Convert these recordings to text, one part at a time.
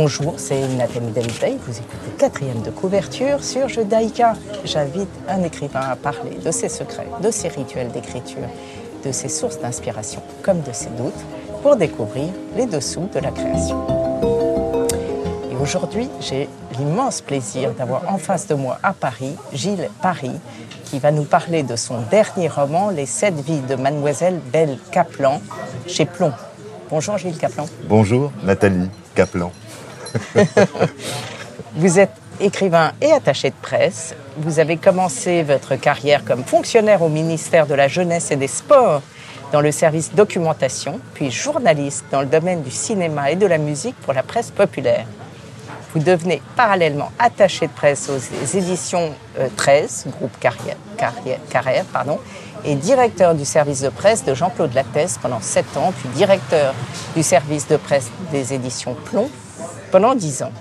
Bonjour, c'est Nathalie David Vous écoutez quatrième de couverture sur Judaïka. J'invite un écrivain à parler de ses secrets, de ses rituels d'écriture, de ses sources d'inspiration comme de ses doutes pour découvrir les dessous de la création. Et aujourd'hui, j'ai l'immense plaisir d'avoir en face de moi à Paris Gilles Paris qui va nous parler de son dernier roman, Les sept vies de Mademoiselle Belle Kaplan, chez Plomb. Bonjour Gilles Kaplan. Bonjour Nathalie Kaplan. Vous êtes écrivain et attaché de presse. Vous avez commencé votre carrière comme fonctionnaire au ministère de la Jeunesse et des Sports dans le service documentation, puis journaliste dans le domaine du cinéma et de la musique pour la presse populaire. Vous devenez parallèlement attaché de presse aux éditions 13, euh, groupe Carrière, Carrière, pardon, et directeur du service de presse de Jean-Claude Lattès pendant 7 ans, puis directeur du service de presse des éditions Plomb pendant 10 ans.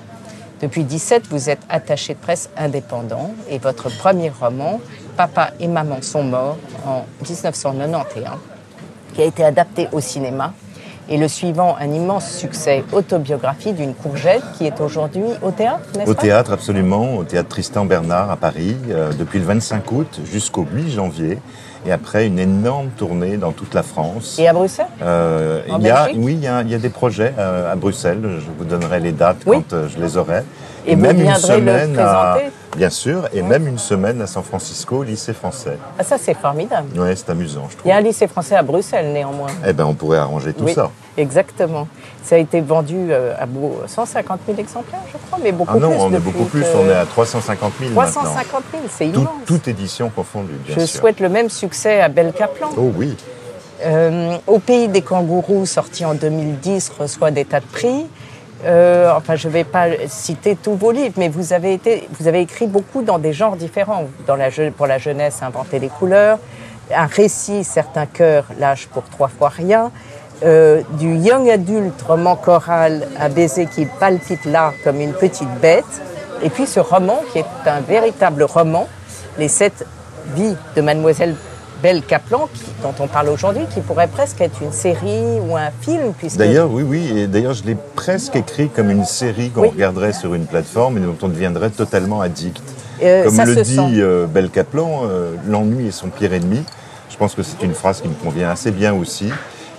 Depuis 17, vous êtes attaché de presse indépendant et votre premier roman, Papa et Maman sont morts, en 1991, qui a été adapté au cinéma et le suivant, un immense succès, autobiographie d'une courgette qui est aujourd'hui au théâtre, n'est-ce Au théâtre, absolument, au théâtre Tristan Bernard à Paris, euh, depuis le 25 août jusqu'au 8 janvier. Et après, une énorme tournée dans toute la France. Et à Bruxelles? Euh, il y a, Oui, il y, a, il y, a, des projets euh, à Bruxelles. Je vous donnerai les dates quand euh, je les aurai. Et, même une semaine le à, Bien sûr, et même une semaine à San Francisco, au lycée français. Ah, ça, c'est formidable. Oui, c'est amusant, je trouve. Il y a un lycée français à Bruxelles, néanmoins. Eh bien, on pourrait arranger tout oui, ça. Exactement. Ça a été vendu euh, à 150 000 exemplaires, je crois, mais beaucoup ah non, plus. on est beaucoup plus, on est à 350 000 350 000, c'est immense. toute édition confondue, bien je sûr. Je souhaite le même succès à Belle Kaplan. Oh oui. Euh, au pays des kangourous, sorti en 2010, reçoit des tas de prix. Euh, enfin, je ne vais pas citer tous vos livres, mais vous avez, écrit beaucoup dans des genres différents. Pour la jeunesse, Inventer les couleurs, un récit, Certains cœurs, L'âge pour trois fois rien, euh, du young adulte, roman choral, Un baiser qui palpite là comme une petite bête, et puis ce roman qui est un véritable roman, Les sept vies de Mademoiselle Belle Kaplan, dont on parle aujourd'hui, qui pourrait presque être une série ou un film. Puisque... D'ailleurs, oui, oui, et d'ailleurs, je l'ai presque écrit comme une série qu'on regarderait sur une plateforme et dont on deviendrait totalement addict. Euh, comme le dit euh, Belle Kaplan, euh, l'ennui est son pire ennemi. Je pense que c'est une phrase qui me convient assez bien aussi.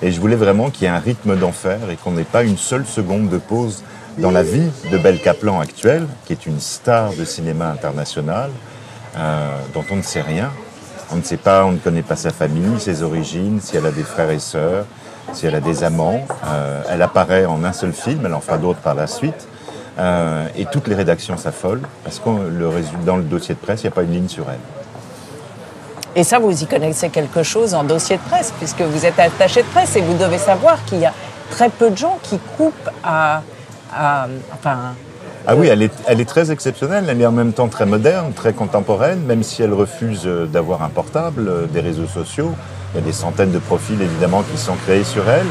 Et je voulais vraiment qu'il y ait un rythme d'enfer et qu'on n'ait pas une seule seconde de pause dans la vie de Belle Kaplan actuelle, qui est une star de cinéma international, euh, dont on ne sait rien. On ne sait pas, on ne connaît pas sa famille, ses origines, si elle a des frères et sœurs, si elle a des amants. Euh, elle apparaît en un seul film, elle en fera d'autres par la suite. Euh, et toutes les rédactions s'affolent parce que le, dans le dossier de presse, il n'y a pas une ligne sur elle. Et ça, vous y connaissez quelque chose en dossier de presse, puisque vous êtes attaché de presse et vous devez savoir qu'il y a très peu de gens qui coupent à. à enfin, ah oui, elle est, elle est, très exceptionnelle, elle est en même temps très moderne, très contemporaine, même si elle refuse d'avoir un portable, des réseaux sociaux. Il y a des centaines de profils évidemment qui sont créés sur elle.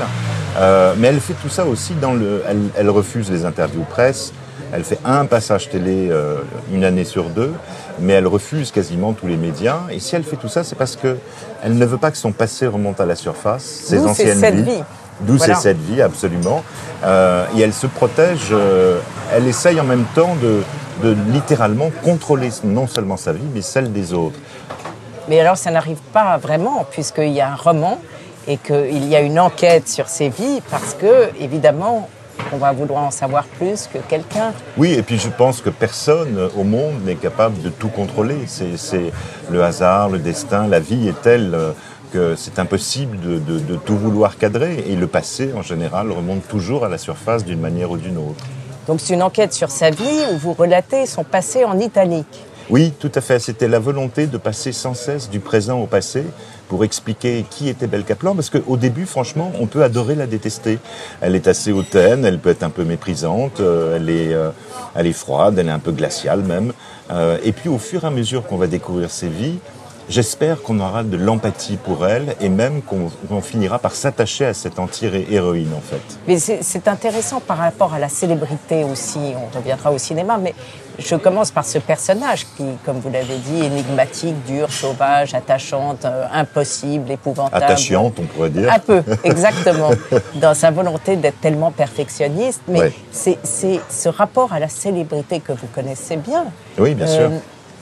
Euh, mais elle fait tout ça aussi dans le. Elle, elle, refuse les interviews presse, elle fait un passage télé euh, une année sur deux, mais elle refuse quasiment tous les médias. Et si elle fait tout ça, c'est parce que elle ne veut pas que son passé remonte à la surface, ses anciennes vies. vie. D'où Voilà. c'est cette vie, absolument. Euh, et elle se protège, euh, elle essaye en même temps de, de littéralement contrôler non seulement sa vie, mais celle des autres. Mais alors, ça n'arrive pas vraiment, puisqu'il y a un roman et qu'il y a une enquête sur ses vies, parce que, évidemment, on va vouloir en savoir plus que quelqu'un. Oui, et puis je pense que personne au monde n'est capable de tout contrôler. C'est c'est le hasard, le destin, la vie est telle euh, que c'est impossible de, de- de tout vouloir cadrer. Et le passé, en général, remonte toujours à la surface d'une manière ou d'une autre. Donc, c'est une enquête sur sa vie où vous relatez son passé en italique. Oui, tout à fait. C'était la volonté de passer sans cesse du présent au passé pour expliquer qui était Belle Kaplan, parce qu'au début, franchement, on peut adorer la détester. Elle est assez hautaine, elle peut être un peu méprisante, euh, elle, est, euh, elle est froide, elle est un peu glaciale même. Euh, et puis, au fur et à mesure qu'on va découvrir ses vies, j'espère qu'on aura de l'empathie pour elle et même qu'on finira par s'attacher à cette anti-héroïne en fait. Mais c'est intéressant par rapport à la célébrité aussi, on reviendra au cinéma, mais je commence par ce personnage qui, comme vous l'avez dit, énigmatique, dur, sauvage, attachante, euh, impossible, épouvantable. Attachante, on pourrait dire. Un peu, exactement. dans sa volonté d'être tellement perfectionniste. Mais c'est ce rapport à la célébrité que vous connaissez bien. Oui, bien sûr.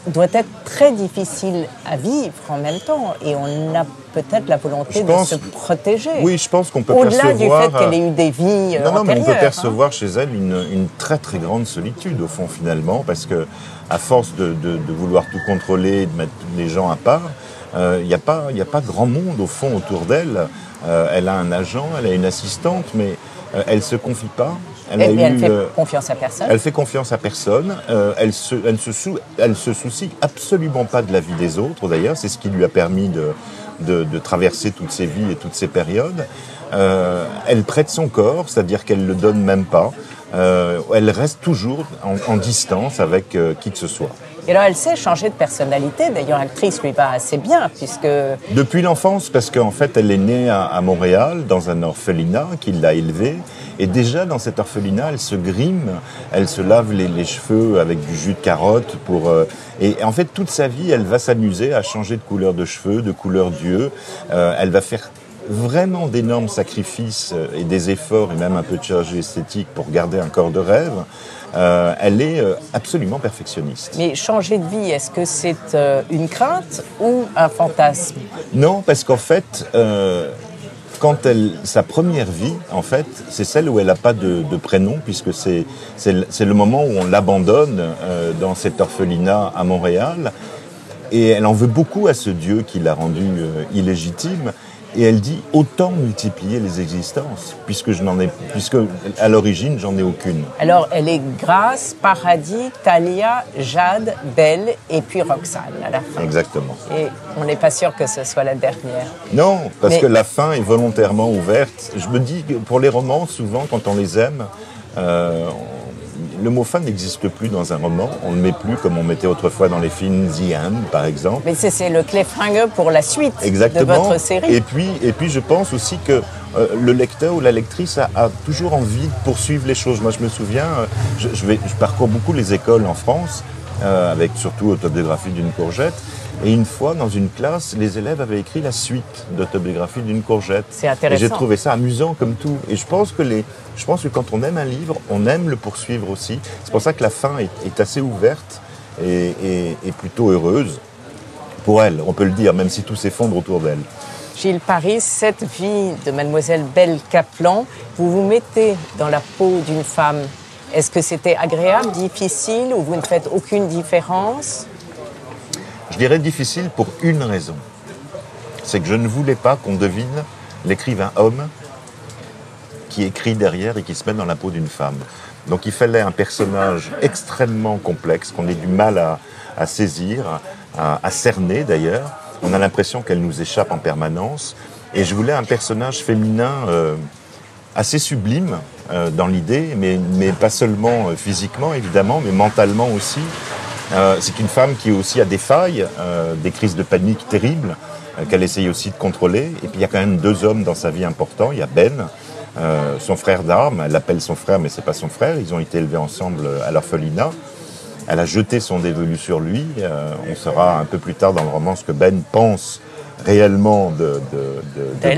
Euh, doit être très difficile à vivre en même temps. Et on a peut-être la volonté de se protéger. Oui, je pense qu'on peut percevoir... Au-delà du fait qu'elle ait eu des vies Non, non, mais on peut hein. percevoir chez elle une, très très grande solitude, au fond, finalement, parce que à force de, vouloir tout contrôler, de mettre les gens à part, euh, il n'y a, pas, a pas grand monde, au fond, autour d'elle. Euh, elle a un agent, elle a une assistante, mais euh, elle ne se confie pas. Elle, elle fait confiance à personne. Elle fait confiance à personne. Euh, elle, se, elle, se elle se soucie absolument pas de la vie des autres, d'ailleurs. C'est ce qui lui a permis de, de, traverser toutes ses vies et toutes ces périodes. Euh, elle prête son corps, c'est-à-dire qu'elle le donne même pas. Euh, elle reste toujours en, distance avec qui que ce soit. Et alors, elle sait changer de personnalité. D'ailleurs, l'actrice lui va assez bien, puisque... Depuis l'enfance, parce qu'en fait, elle est née à, Montréal, dans un orphelinat qui l'a élevée. Et déjà, dans cet orphelinat, elle se grime, elle se lave les, cheveux avec du jus de carotte. Pour, euh, et en fait, toute sa vie, elle va s'amuser à changer de couleur de cheveux, de couleur d'yeux. Euh, elle va faire vraiment d'énormes sacrifices euh, et des efforts et même un peu de chirurgie esthétique pour garder un corps de rêve. Euh, elle est euh, absolument perfectionniste. Mais changer de vie, est-ce que c'est une crainte ou un fantasme? Non, parce qu'en fait, quand elle, sa première vie, en fait, c'est celle où elle n'a pas de, prénom, puisque c'est, c'est, le moment où on l'abandonne dans cet orphelinat à Montréal. Et elle en veut beaucoup à ce Dieu qui l'a rendue illégitime. Et elle dit autant multiplier les existences, puisque je n'en ai, puisque à l'origine j'en ai aucune. Alors elle est Grâce, Paradis, Talia, Jade, Belle et puis Roxane à la fin. Exactement. Et on n'est pas sûr que ce soit la dernière. Non, parce que la fin est volontairement ouverte. Je me dis que pour les romans, souvent quand on les aime, euh, le mot fin n'existe plus dans un roman. On ne le met plus comme on mettait autrefois dans les films The End, par exemple. Mais c'est le cliffhanger pour la suite Exactement. de votre série. Et puis, et puis je pense aussi que euh, le lecteur ou la lectrice a, toujours envie de poursuivre les choses. Moi, je me souviens, euh, je, vais, je parcours beaucoup les écoles en France, euh, avec surtout autobiographie d'une courgette. Et une fois, dans une classe, les élèves avaient écrit la suite d'autobiographie d'une courgette. C'est intéressant. Et j'ai trouvé ça amusant comme tout. Et je pense que les, je pense que quand on aime un livre, on aime le poursuivre aussi. C'est pour ça que la fin est, assez ouverte et, plutôt heureuse pour elle. On peut le dire, même si tout s'effondre autour d'elle. Gilles Paris, cette vie de mademoiselle Belle Kaplan, vous vous mettez dans la peau d'une femme. Est-ce que c'était agréable, difficile, ou vous ne faites aucune différence? Je dirais difficile pour une raison. C'est que je ne voulais pas qu'on devine l'écrivain homme qui écrit derrière et qui se met dans la peau d'une femme. Donc il fallait un personnage extrêmement complexe qu'on ait du mal à, saisir, à, cerner d'ailleurs. On a l'impression qu'elle nous échappe en permanence. Et je voulais un personnage féminin euh, assez sublime euh, dans l'idée, mais, pas seulement euh, physiquement évidemment, mais mentalement aussi. Euh, c'est une femme qui aussi a des failles, euh, des crises de panique terribles, euh, qu'elle essaye aussi de contrôler. Et puis il y a quand même deux hommes dans sa vie importants. Il y a Ben, son frère d'armes. Elle l'appelle son frère, mais c'est pas son frère. Ils ont été élevés ensemble à l'orphelinat. Elle a jeté son dévolu sur lui. on saura un peu plus tard dans le roman ce que Ben pense réellement de, de,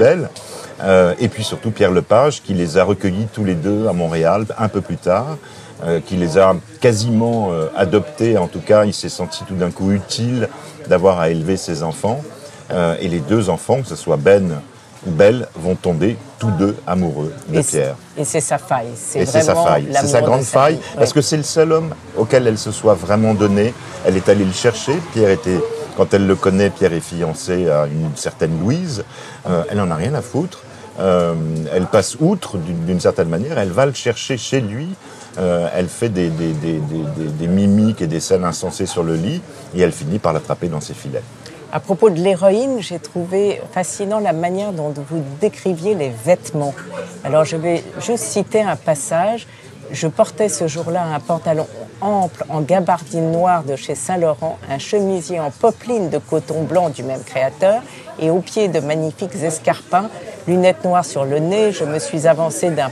et puis surtout Pierre Lepage, qui les a recueillis tous les deux à Montréal un peu plus tard. Euh, qui les a quasiment euh, adoptés. En tout cas, il s'est senti tout d'un coup utile d'avoir à élever ses enfants. Euh, et les deux enfants, que ce soit Ben ou Belle, vont tomber tous deux amoureux de Pierre. Et c'est sa faille. Et c'est sa faille. C'est sa grande faille, parce que c'est le seul homme auquel elle se soit vraiment donnée. Elle est allée le chercher. Pierre était, quand elle le connaît, Pierre est fiancé à une certaine Louise. elle n'en a rien à foutre. elle passe outre d'une certaine manière. Elle va le chercher chez lui euh, elle fait des, des, mimiques et des scènes insensées sur le lit et elle finit par l'attraper dans ses filets. À propos de l'héroïne, j'ai trouvé fascinant la manière dont vous décriviez les vêtements. Alors je vais juste citer un passage. Je portais ce jour-là un pantalon ample en gabardine noire de chez Saint-Laurent, un chemisier en popeline de coton blanc du même créateur et au pied de magnifiques escarpins, lunettes noires sur le nez, je me suis avancée d'un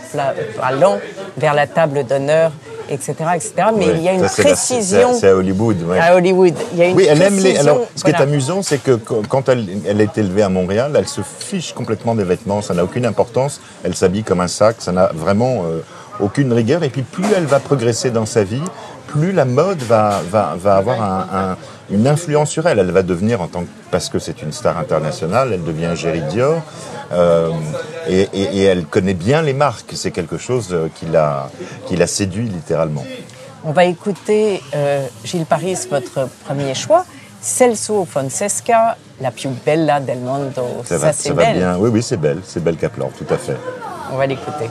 pas lent vers la table d'honneur etc., etc. Mais il y a une précision. C'est à Hollywood. À Hollywood. Il y a une oui, elle aime les. Alors, ce qui est amusant, c'est que quand elle, elle est élevée à Montréal, elle se fiche complètement des vêtements. Ça n'a aucune importance. Elle s'habille comme un sac. Ça n'a vraiment euh, aucune rigueur. Et puis, plus elle va progresser dans sa vie, plus la mode va, va, va avoir un, une influence sur elle. Elle va devenir, en tant que, parce que c'est une star internationale, elle devient Géry Dior. Euh, et, et, elle connaît bien les marques. C'est quelque chose euh, qui l'a, qui l'a séduit littéralement. On va écouter euh, Gilles Paris, votre premier choix. Celso Fonsesca, la plus bella del mondo. Ça, ça c'est belle. bien. Oui, oui, c'est belle. C'est belle Kaplan, tout à fait. On va l'écouter.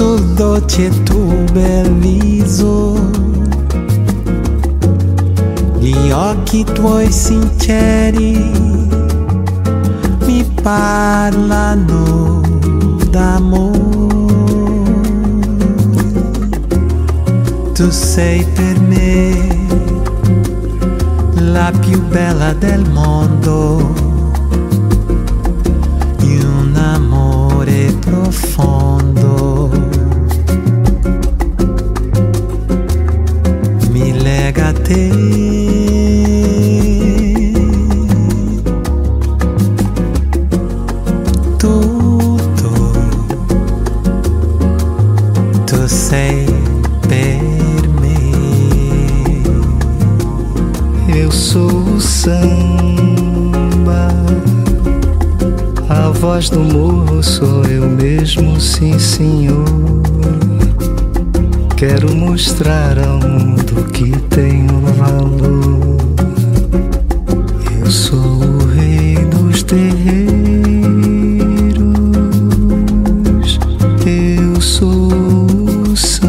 sul dolce tuo bel viso gli occhi tuoi sinceri mi parlano d'amore tu sei per me la più bella del mondo. ter. Tudo tu sempre me. Eu sou samba, a voz do morro sou eu mesmo, sim senhor. Quero mostrar ao mundo que tenho valor. Eu sou o rei dos terreiros. Eu sou o samba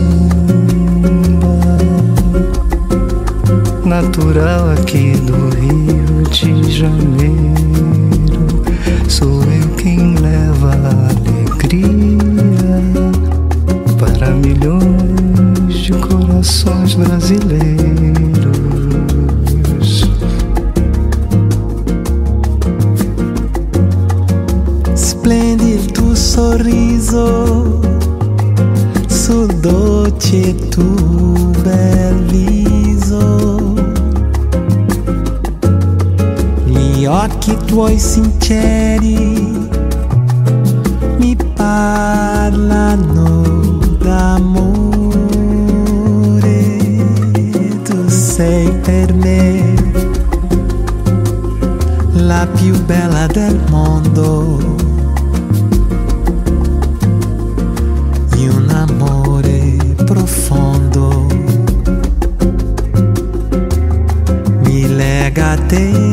natural aqui do Rio de Janeiro. Sou eu quem leva a alegria. più bella del mondo. E un amore profondo mi lega a te.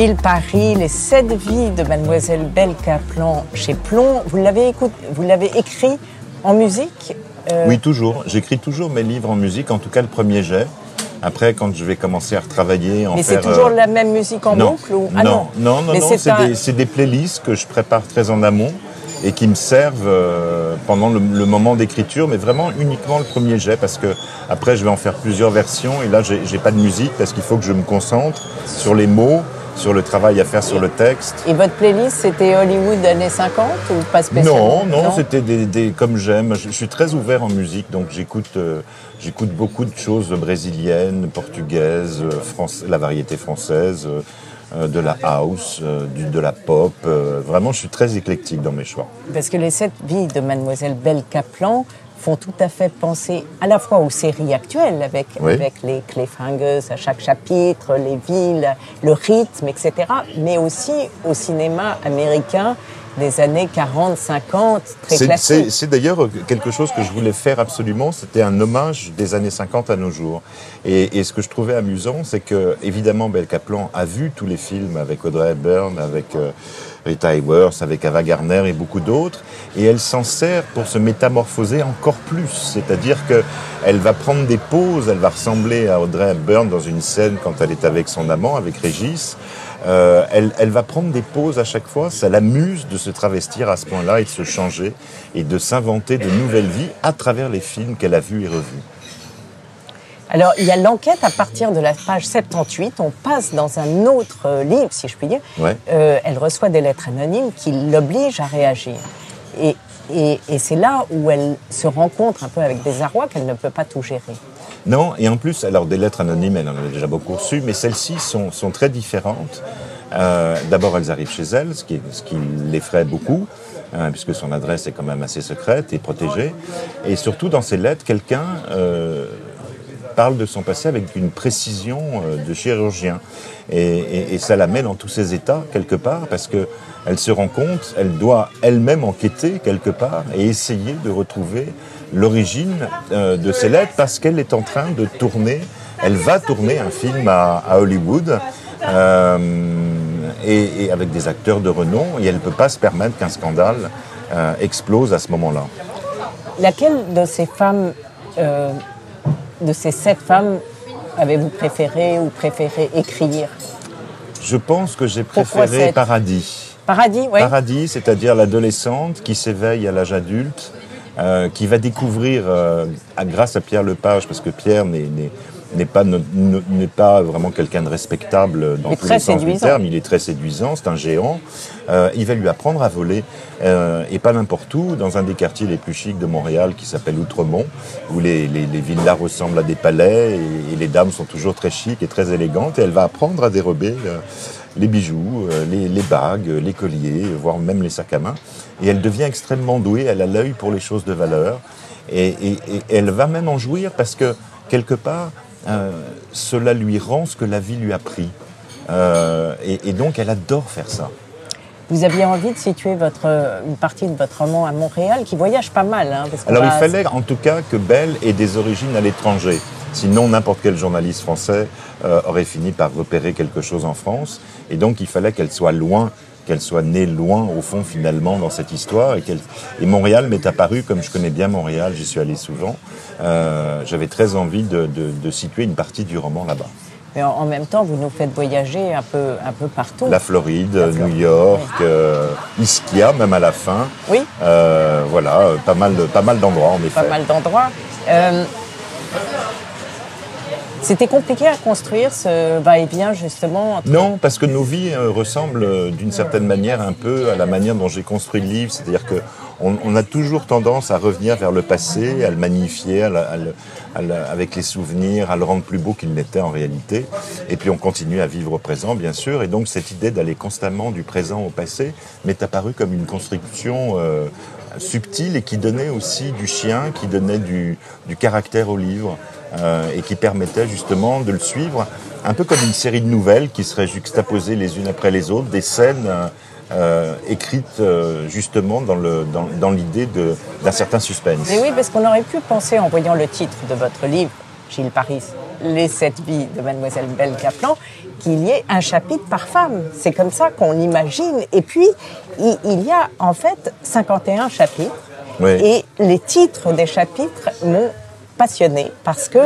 Gilles Paris, Les sept vies de Mademoiselle Belle Caplan chez Plomb. Vous l'avez vous l'avez écrit en musique euh, Oui, toujours. J'écris toujours mes livres en musique, en tout cas le premier jet. Après, quand je vais commencer à retravailler, en Mais c'est toujours euh, la même musique en boucle ou... ah, non, non, non, non, c'est des, playlists que je prépare très en amont et qui me servent euh, pendant le, moment d'écriture, mais vraiment uniquement le premier jet, parce que après je vais en faire plusieurs versions et là j'ai pas de musique parce qu'il faut que je me concentre sur les mots, sur le travail à faire sur le texte. Et votre playlist, c'était Hollywood années 50 ou pas spécialement? Non, non, c'était des, comme j'aime. Je, suis très ouvert en musique, donc j'écoute euh, j'écoute beaucoup de choses brésiliennes, portugaises, euh, la variété française. Euh, de la house, de la pop. vraiment, je suis très éclectique dans mes choix. Parce que les sept vies de Mademoiselle Belle Kaplan font tout à fait penser à la fois aux séries actuelles avec, avec les cliffhangers à chaque chapitre, les villes, le rythme, etc., mais aussi au cinéma américain des années 40, 50, très classique. C'est d'ailleurs quelque chose que je voulais faire absolument, c'était un hommage des années 50 à nos jours. Et, et ce que je trouvais amusant, c'est que, évidemment, Belle Kaplan a vu tous les films avec Audrey Hepburn, avec... Euh, Rita avec Ava Gardner et beaucoup d'autres, et elle s'en sert pour se métamorphoser encore plus. C'est-à-dire qu'elle va prendre des pauses, elle va ressembler à Audrey Hepburn dans une scène quand elle est avec son amant, avec Régis. Euh, elle, elle, va prendre des pauses à chaque fois. Ça l'amuse de se travestir à ce point-là et de se changer et de s'inventer de nouvelles vies à travers les films qu'elle a vus et revus. Alors, il y a l'enquête à partir de la page 78. On passe dans un autre euh, livre, si je puis dire. Euh, elle reçoit des lettres anonymes qui l'obligent à réagir. Et, et, c'est là où elle se rencontre un peu avec des arrois qu'elle ne peut pas tout gérer. Non, et en plus, alors des lettres anonymes, elle en a déjà beaucoup reçues, mais celles-ci sont, sont, très différentes. Euh, D'abord, elles arrivent chez elle, ce qui, ce qui l'effraie beaucoup. Hein, puisque son adresse est quand même assez secrète et protégée. Et surtout, dans ces lettres, quelqu'un euh, parle de son passé avec une précision euh, de chirurgien. Et, ça la met dans tous ses états, quelque part, parce qu'elle se rend compte, elle doit elle-même enquêter, quelque part, et essayer de retrouver l'origine euh, de ses lettres, parce qu'elle est en train de tourner, elle va tourner un film à, Hollywood. Euh, et, avec des acteurs de renom, et elle ne peut pas se permettre qu'un scandale explose à ce moment-là. Laquelle de ces femmes de ces sept femmes avez-vous préféré ou préféré écrire Je pense que j'ai préféré Paradis. Paradis, oui. Paradis, c'est-à-dire l'adolescente qui s'éveille à l'âge adulte, euh, qui va découvrir, euh, grâce à Pierre Lepage, parce que Pierre n'est n'est pas, n'est pas vraiment quelqu'un de respectable dans tous les sens du terme. Il est très séduisant, c'est un géant. Euh, il va lui apprendre à voler, euh, et pas n'importe où, dans un des quartiers les plus chics de Montréal qui s'appelle Outremont, où les, les, les, villas ressemblent à des palais et, les dames sont toujours très chics et très élégantes. Et elle va apprendre à dérober euh, les bijoux, euh, les, les, bagues, les colliers, voire même les sacs à main. Et elle devient extrêmement douée, elle a l'œil pour les choses de valeur. Et, et, et elle va même en jouir parce que, quelque part, cela lui rend ce que la vie lui a pris. Euh, et, donc, elle adore faire ça. Vous aviez envie de situer votre, une partie de votre roman à Montréal, qui voyage pas mal. Hein, Alors, il fallait en tout cas que Belle ait des origines à l'étranger. Sinon, n'importe quel journaliste français euh, aurait fini par repérer quelque chose en France. Et donc, il fallait qu'elle soit loin qu'elle soit née loin, au fond, finalement, dans cette histoire. Et, et Montréal m'est apparu, comme je connais bien Montréal, j'y suis allé souvent, euh, j'avais très envie de, situer une partie du roman là-bas. Mais en, même temps, vous nous faites voyager un peu, un peu partout. La Floride, New York, euh, Ischia, même à la fin. Oui. Euh, voilà, pas mal, pas mal d'endroits, en effet. Pas mal d'endroits. C'était compliqué à construire ce va-et-vient justement Non, parce que nos vies euh, ressemblent euh, d'une certaine manière un peu à la manière dont j'ai construit le livre. C'est-à-dire que on, a toujours tendance à revenir vers le passé, à le magnifier, avec les souvenirs, à le rendre plus beau qu'il n'était en réalité. Et puis on continue à vivre au présent, bien sûr. Et donc cette idée d'aller constamment du présent au passé m'est apparue comme une construction euh, subtile et qui donnait aussi du chien, qui donnait du caractère au livre. Euh, et qui permettait justement de le suivre un peu comme une série de nouvelles qui seraient juxtaposées les unes après les autres, des scènes euh, euh écrites euh, justement dans l'idée dans, d'un certain suspense. Et oui, parce qu'on aurait pu penser en voyant le titre de votre livre, Gilles Paris, Les Sept Vies de Mademoiselle Belle Caplan, qu'il y ait un chapitre par femme. C'est comme ça qu'on l'imagine. Et puis, il, y a en fait 51 chapitres. Oui. Et les titres des chapitres m'ont passionné parce que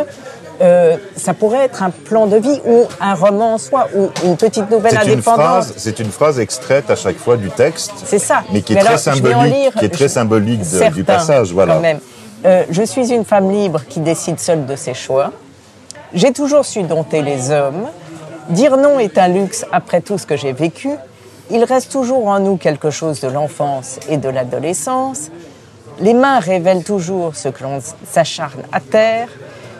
euh, ça pourrait être un plan de vie ou un roman en soi ou une petite nouvelle C'est une, indépendante. phrase, c'est une phrase extraite à chaque fois du texte. C'est ça. Mais qui est Mais très alors, symbolique, lire qui est très je- symbolique de- certains, du passage. Voilà. quand même. Euh, je suis une femme libre qui décide seule de ses choix. J'ai toujours su dompter les hommes. Dire non est un luxe après tout ce que j'ai vécu. Il reste toujours en nous quelque chose de l'enfance et de l'adolescence. Les mains révèlent toujours ce que l'on s'acharne à terre.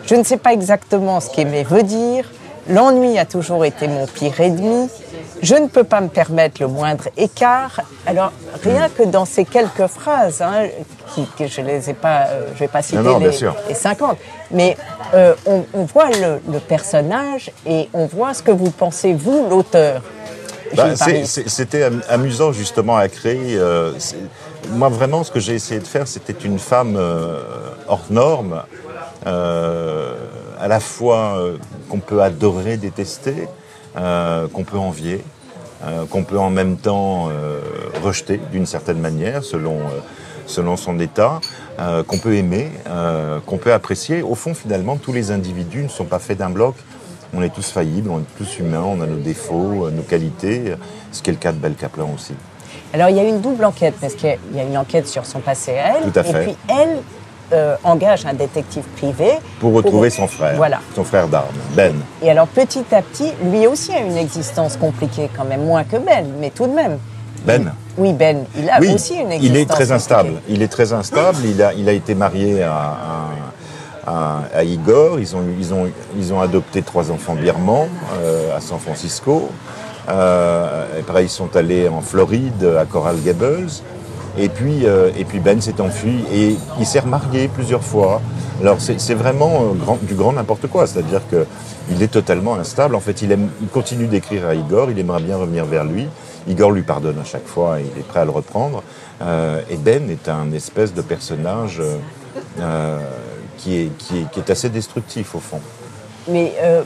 Je ne sais pas exactement ce qu'aimer veut dire. L'ennui a toujours été mon pire ennemi. Je ne peux pas me permettre le moindre écart. Alors, rien que dans ces quelques phrases, hein, qui, que je les ai pas, euh, je vais pas citer Non, non, bien les, sûr. les 50, mais euh, on, on voit le, le personnage et on voit ce que vous pensez, vous, l'auteur. Bah, C'était am- amusant justement à créer. euh, moi vraiment, ce que j'ai essayé de faire, c'était une femme euh, hors norme, euh, à la fois euh, qu'on peut adorer, détester, euh, qu'on peut envier, euh, qu'on peut en même temps euh, rejeter d'une certaine manière, selon, selon son état, euh, qu'on peut aimer, euh, qu'on peut apprécier. Au fond, finalement, tous les individus ne sont pas faits d'un bloc. On est tous faillibles, on est tous humains, on a nos défauts, euh, nos qualités, ce qui est le cas de Belle Kaplan aussi. Alors il y a une double enquête, parce qu'il y a- il y a une enquête sur son passé à elle, Tout à et fait. puis elle euh, engage un détective privé. Pour retrouver son frère, Voilà. son frère d'armes, Ben. Et alors petit à petit, lui aussi a une existence compliquée quand même, moins que Ben, mais tout de même. Ben Oui, Ben, il a Oui, aussi une existence il est très instable. compliquée. Il est très instable. Il a, il a été marié à, à- à- à Igor. Ils ont, ils, ont, ils ont adopté trois enfants birmans euh, à San Francisco. Euh, et pareil, ils sont allés en Floride, à Coral Gables. Et puis, euh, et puis Ben s'est enfui et il s'est remarié plusieurs fois. Alors c'est vraiment euh, grand- du grand n'importe quoi, c'est-à-dire que il est totalement instable. En fait, il, aime, il continue d'écrire à Igor, il aimerait bien revenir vers lui. Igor lui pardonne à chaque fois, il est prêt à le reprendre. Euh, et Ben est un espèce de personnage euh, euh, qui, est, qui, est, qui est assez destructif au fond. Mais euh,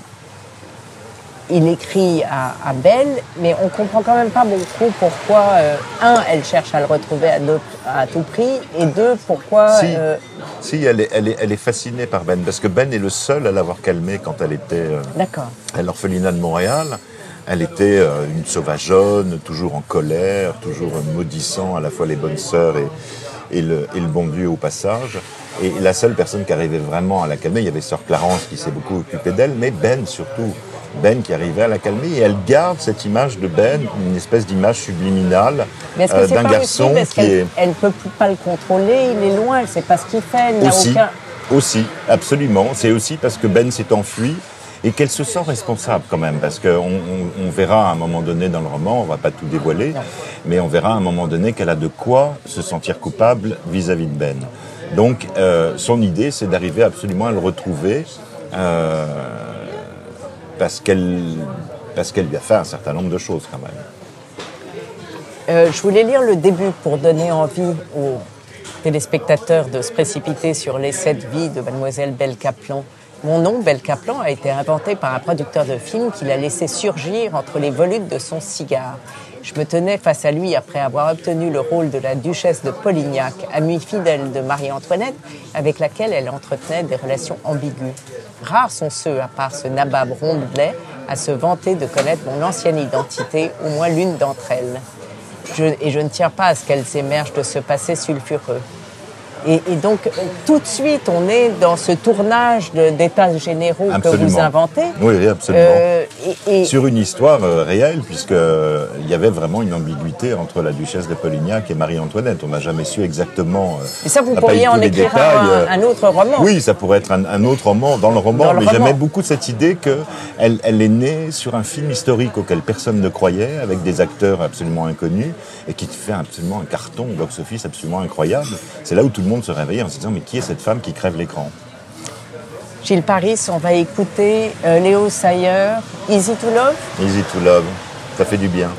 il écrit à, à Belle, mais on comprend quand même pas beaucoup pourquoi, euh, un, elle cherche à le retrouver à, tout prix, et deux, pourquoi... Si, euh, si elle, est, elle, est, elle est fascinée par Ben, parce que Ben est le seul à l'avoir calmée quand elle était à l'orphelinat de Montréal. Elle était euh, une sauvageonne, toujours en colère, toujours maudissant à la fois les bonnes sœurs et, et, le, et le bon Dieu au passage. Et la seule personne qui arrivait vraiment à la calmer, il y avait sœur Clarence qui s'est beaucoup occupée d'elle, mais Ben surtout. Ben qui arrivait à la calmer et elle garde cette image de Ben, une espèce d'image subliminale euh, d'un garçon parce qui est elle peut pas le contrôler, il est loin, elle sait pas ce qu'il fait, elle aussi, aucun... aussi, absolument. C'est aussi parce que Ben s'est enfui et qu'elle se sent responsable quand même, parce qu'on on, on verra à un moment donné dans le roman, on va pas tout dévoiler, mais on verra à un moment donné qu'elle a de quoi se sentir coupable vis-à-vis de Ben. Donc, euh, son idée, c'est d'arriver absolument à le retrouver, euh, parce qu'elle parce lui a fait un certain nombre de choses quand même. Euh, je voulais lire le début pour donner envie aux téléspectateurs de se précipiter sur les sept vies de mademoiselle Belle Caplan. Mon nom, Belle Caplan, a été inventé par un producteur de film qui l'a laissé surgir entre les volutes de son cigare. Je me tenais face à lui après avoir obtenu le rôle de la duchesse de Polignac, amie fidèle de Marie-Antoinette, avec laquelle elle entretenait des relations ambiguës. Rares sont ceux, à part ce nabab rondelet, à se vanter de connaître mon ancienne identité, au moins l'une d'entre elles. Et je ne tiens pas à ce qu'elles émergent de ce passé sulfureux. Et, et donc, euh, tout de suite, on est dans ce tournage de- d'états généraux que vous inventez. Oui, absolument. Euh, et, et- Sur une histoire euh, réelle, puisque euh, il y avait vraiment une ambiguïté entre la duchesse de Polignac et Marie-Antoinette. On n'a jamais su exactement. et ça, vous pourriez en écrire un, un autre roman. Oui, ça pourrait être un, un autre roman dans le roman, Dans le mais j'aimais beaucoup cette idée qu'elle elle est née sur un film historique auquel personne ne croyait, avec des acteurs absolument inconnus, et qui fait absolument un carton box-office absolument incroyable. C'est là où tout le monde se réveillait en se disant mais qui est cette femme qui crève l'écran? Gilles Paris, on va écouter euh, Léo Sayer, Easy to Love. Easy to love, ça fait du bien.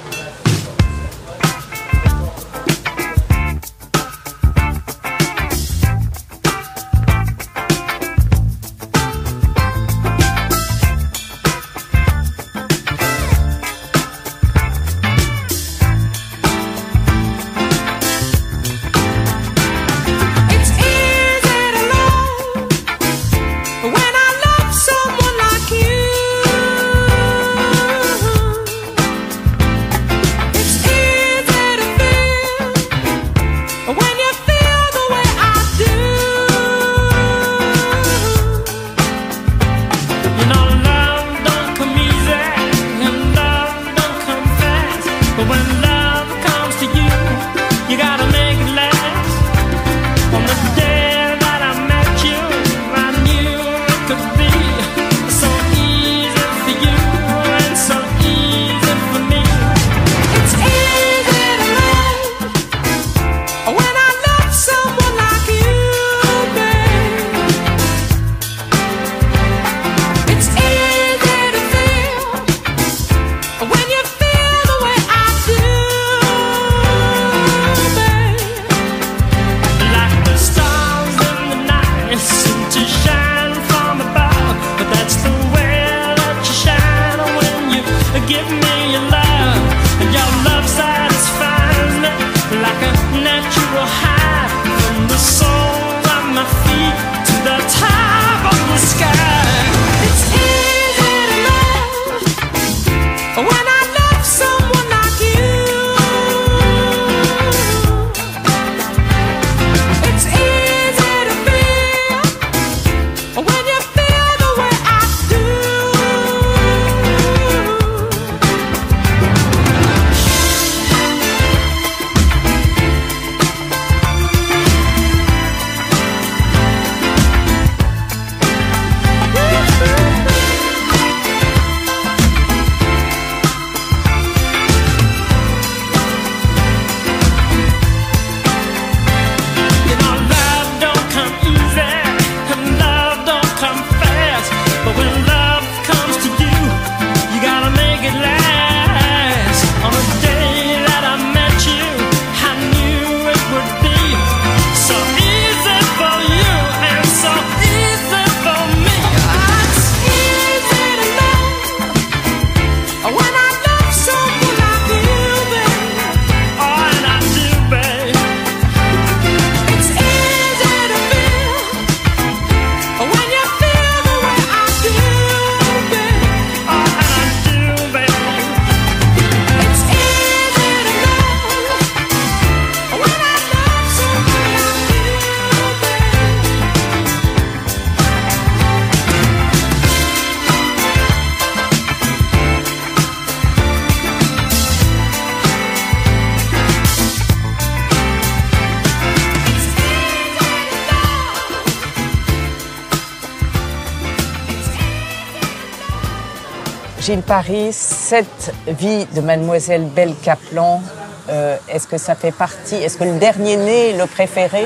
Gilles Paris, cette vie de mademoiselle Belle Caplan, euh, est-ce que ça fait partie Est-ce que le dernier né est le préféré?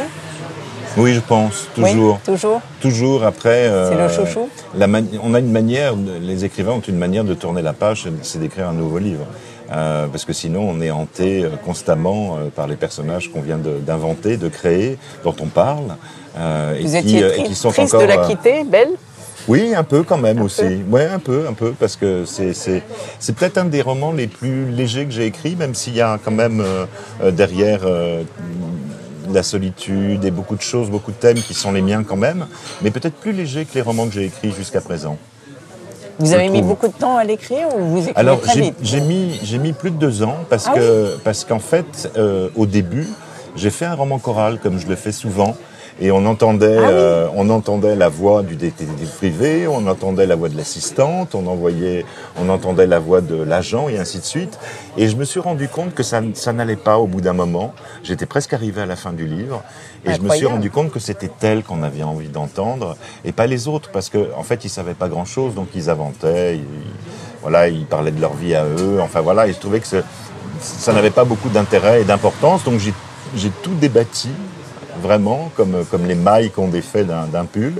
Oui, je pense, toujours. Oui, toujours Toujours après. euh, C'est le chouchou? la On a une manière, les écrivains ont une manière de tourner la page, c'est d'écrire un nouveau livre. Euh, parce que sinon, on est hanté constamment par les personnages qu'on vient d'inventer, de, créer, dont on parle. et Vous qui, étiez tri- et qui sont triste encore. de la quitter, Belle? Oui, un peu quand même Un aussi. Ouais, un peu, un peu, parce que c'est c'est c'est peut-être un des romans les plus légers que j'ai écrit, même s'il y a quand même euh, euh, derrière euh, la solitude et beaucoup de choses, beaucoup de thèmes qui sont les miens quand même, mais peut-être plus léger que les romans que j'ai écrits jusqu'à présent. Vous avez mis beaucoup de temps à l'écrire ou vous écrivez Alors j'ai mis j'ai mis plus de deux ans parce Ah que parce qu'en fait euh, au début j'ai fait un roman choral comme je le fais souvent et on entendait Ah oui. euh, on entendait la voix du détective privé, on entendait la voix de l'assistante, on envoyait on entendait la voix de l'agent et ainsi de suite et je me suis rendu compte que ça ça n'allait pas au bout d'un moment. J'étais presque arrivé à la fin du livre et je me suis rendu compte que c'était elle qu'on avait envie d'entendre et pas les autres parce que en fait ils savaient pas grand chose donc ils inventaient ils, voilà ils parlaient de leur vie à eux enfin voilà et je trouvais que ça n'avait pas beaucoup d'intérêt et d'importance donc j'ai tout débattu vraiment comme comme les mailles qu'on défait d'un pull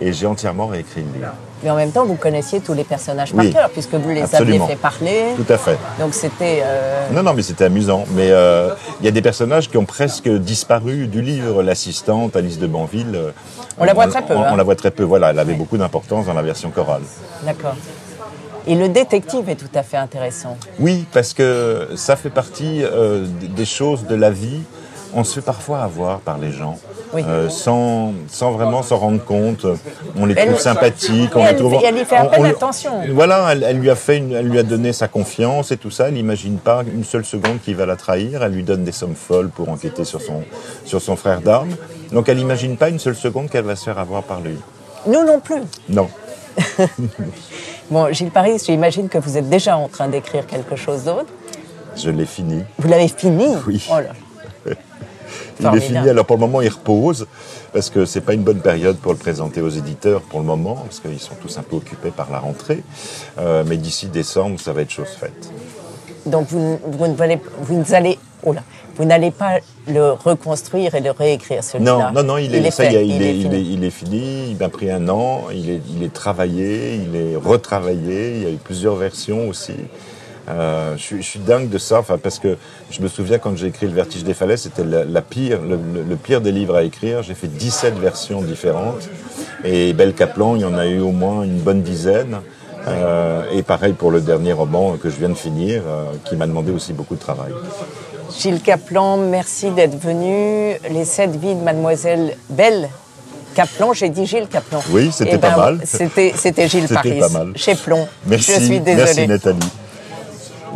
et j'ai entièrement réécrit le livre Mais en même temps, vous connaissiez tous les personnages par Oui, cœur, puisque vous les absolument. aviez fait parler. tout à fait Donc c'était. euh, Non, non, mais c'était amusant. Mais euh, il y a des personnages qui ont presque disparu du livre. L'assistante, Alice de Banville. euh, On la voit très peu, On, hein. on la voit très peu, voilà. Elle avait beaucoup d'importance dans la version chorale. D'accord. Et le détective est tout à fait intéressant. Oui, parce que ça fait partie euh, des choses de la vie. On se fait parfois avoir par les gens. Oui. euh, sans, sans vraiment s'en rendre compte, on les Elle- trouve sympathiques, on Et les elle- trouve. elle y fait on lui- attention. Voilà, elle, elle lui a fait, une- elle lui a donné sa confiance et tout ça. Elle n'imagine pas une seule seconde qu'il va la trahir. Elle lui donne des sommes folles pour enquêter sur son, sur son frère d'armes. Donc elle n'imagine pas une seule seconde qu'elle va se faire avoir par lui. Nous non plus. Non. Bon, Gilles Paris, j'imagine que vous êtes déjà en train d'écrire quelque chose d'autre. Je l'ai fini. Vous l'avez fini? Oui. Oh là. Il est fini. Alors pour le moment, il repose parce que c'est pas une bonne période pour le présenter aux éditeurs pour le moment parce qu'ils sont tous un peu occupés par la rentrée. Euh, mais d'ici décembre, ça va être chose faite. Donc vous, vous ne allez, vous ne allez, oh là, vous n'allez pas le reconstruire et le réécrire celui-là. Non, non, non, il est, ça fait, y est, il, est, il, fini. est, il est fini. Il m'a pris un an. Il est, il est travaillé, il est retravaillé. Il y a eu plusieurs versions aussi. Euh, je, suis, je suis dingue de ça, enfin, parce que je me souviens quand j'ai écrit Le Vertige des falaises, c'était la, la pire, le, pire des livres à écrire. J'ai fait 17 versions différentes. Et Belle Caplan, il y en a eu au moins une bonne dizaine. Euh, et pareil pour le dernier roman que je viens de finir, euh, qui m'a demandé aussi beaucoup de travail. Gilles Caplan, merci d'être venu. Les sept vies de Mademoiselle Belle Caplan, j'ai dit Gilles Caplan. Oui, c'était Eh ben, pas mal. C'était, Gilles C'était Paris. pas mal. Chez Plomb. Merci, Je suis désolée. merci Nathalie.